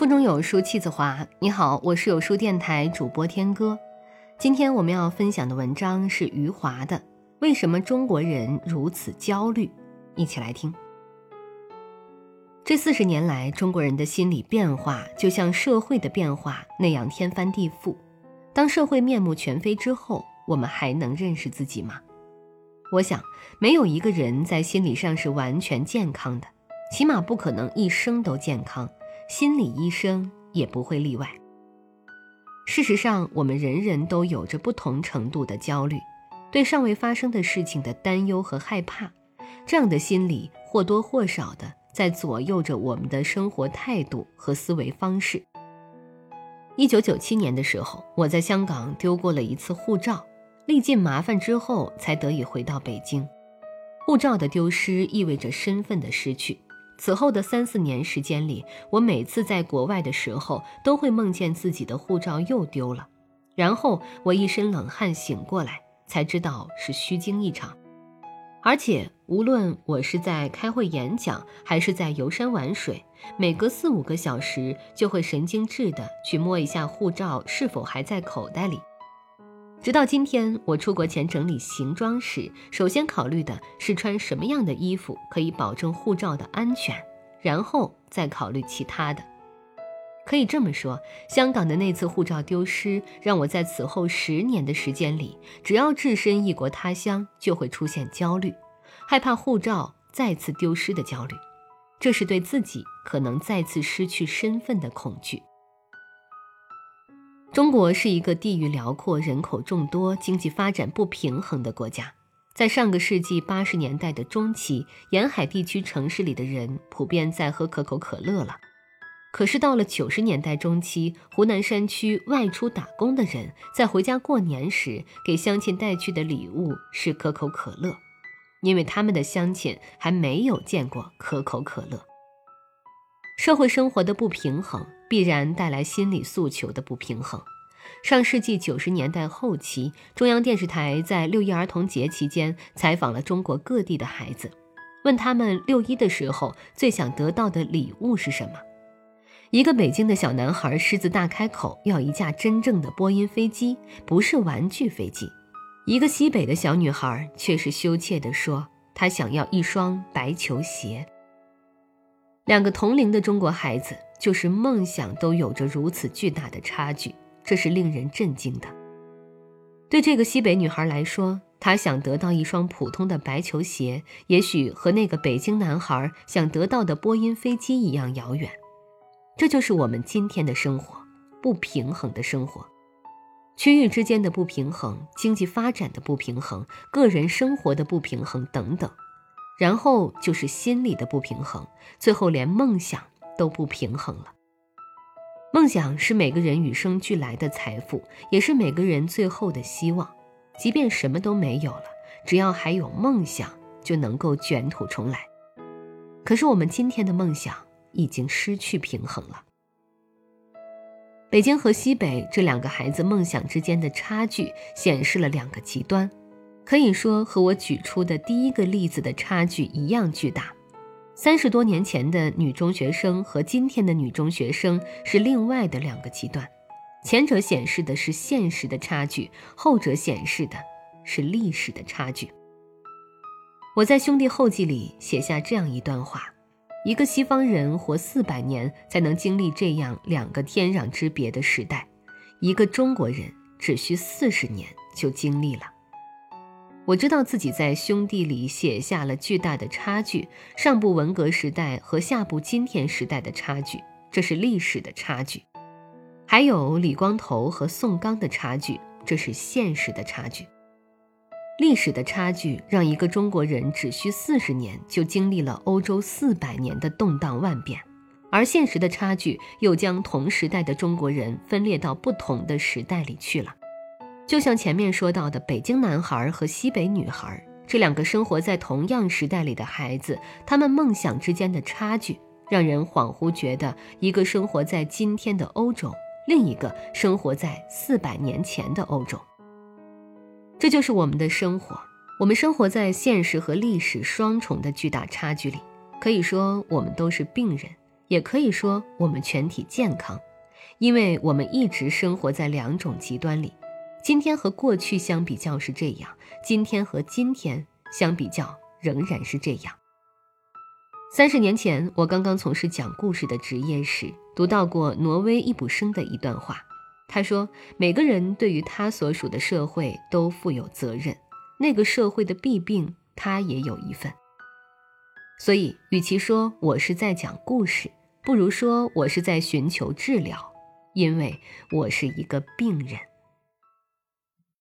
腹中有书气自华。你好，我是有书电台主播天歌。今天我们要分享的文章是余华的《为什么中国人如此焦虑》，一起来听。这四十年来，中国人的心理变化就像社会的变化那样天翻地覆。当社会面目全非之后，我们还能认识自己吗？我想，没有一个人在心理上是完全健康的，起码不可能一生都健康。心理医生也不会例外。事实上，我们人人都有着不同程度的焦虑，对尚未发生的事情的担忧和害怕，这样的心理或多或少的在左右着我们的生活态度和思维方式。一九九七年的时候，我在香港丢过了一次护照，历尽麻烦之后才得以回到北京。护照的丢失意味着身份的失去。此后的三四年时间里，我每次在国外的时候，都会梦见自己的护照又丢了，然后我一身冷汗醒过来，才知道是虚惊一场。而且，无论我是在开会演讲，还是在游山玩水，每隔四五个小时就会神经质的去摸一下护照是否还在口袋里。直到今天，我出国前整理行装时，首先考虑的是穿什么样的衣服可以保证护照的安全，然后再考虑其他的。可以这么说，香港的那次护照丢失，让我在此后十年的时间里，只要置身异国他乡，就会出现焦虑，害怕护照再次丢失的焦虑。这是对自己可能再次失去身份的恐惧。中国是一个地域辽阔、人口众多、经济发展不平衡的国家。在上个世纪八十年代的中期，沿海地区城市里的人普遍在喝可口可乐了。可是到了九十年代中期，湖南山区外出打工的人在回家过年时，给乡亲带去的礼物是可口可乐，因为他们的乡亲还没有见过可口可乐。社会生活的不平衡必然带来心理诉求的不平衡。上世纪九十年代后期，中央电视台在六一儿童节期间采访了中国各地的孩子，问他们六一的时候最想得到的礼物是什么。一个北京的小男孩狮子大开口要一架真正的波音飞机，不是玩具飞机；一个西北的小女孩却是羞怯地说，她想要一双白球鞋。两个同龄的中国孩子，就是梦想都有着如此巨大的差距，这是令人震惊的。对这个西北女孩来说，她想得到一双普通的白球鞋，也许和那个北京男孩想得到的波音飞机一样遥远。这就是我们今天的生活，不平衡的生活，区域之间的不平衡，经济发展的不平衡，个人生活的不平衡等等。然后就是心理的不平衡，最后连梦想都不平衡了。梦想是每个人与生俱来的财富，也是每个人最后的希望。即便什么都没有了，只要还有梦想，就能够卷土重来。可是我们今天的梦想已经失去平衡了。北京和西北这两个孩子梦想之间的差距，显示了两个极端。可以说和我举出的第一个例子的差距一样巨大。三十多年前的女中学生和今天的女中学生是另外的两个极端，前者显示的是现实的差距，后者显示的是历史的差距。我在《兄弟后记》里写下这样一段话：一个西方人活四百年才能经历这样两个天壤之别的时代，一个中国人只需四十年就经历了。我知道自己在兄弟里写下了巨大的差距，上部文革时代和下部今天时代的差距，这是历史的差距；还有李光头和宋刚的差距，这是现实的差距。历史的差距让一个中国人只需四十年就经历了欧洲四百年的动荡万变，而现实的差距又将同时代的中国人分裂到不同的时代里去了。就像前面说到的，北京男孩和西北女孩这两个生活在同样时代里的孩子，他们梦想之间的差距，让人恍惚觉得一个生活在今天的欧洲，另一个生活在四百年前的欧洲。这就是我们的生活，我们生活在现实和历史双重的巨大差距里。可以说，我们都是病人，也可以说我们全体健康，因为我们一直生活在两种极端里。今天和过去相比较是这样，今天和今天相比较仍然是这样。三十年前，我刚刚从事讲故事的职业时，读到过挪威易卜生的一段话。他说：“每个人对于他所属的社会都负有责任，那个社会的弊病，他也有一份。所以，与其说我是在讲故事，不如说我是在寻求治疗，因为我是一个病人。”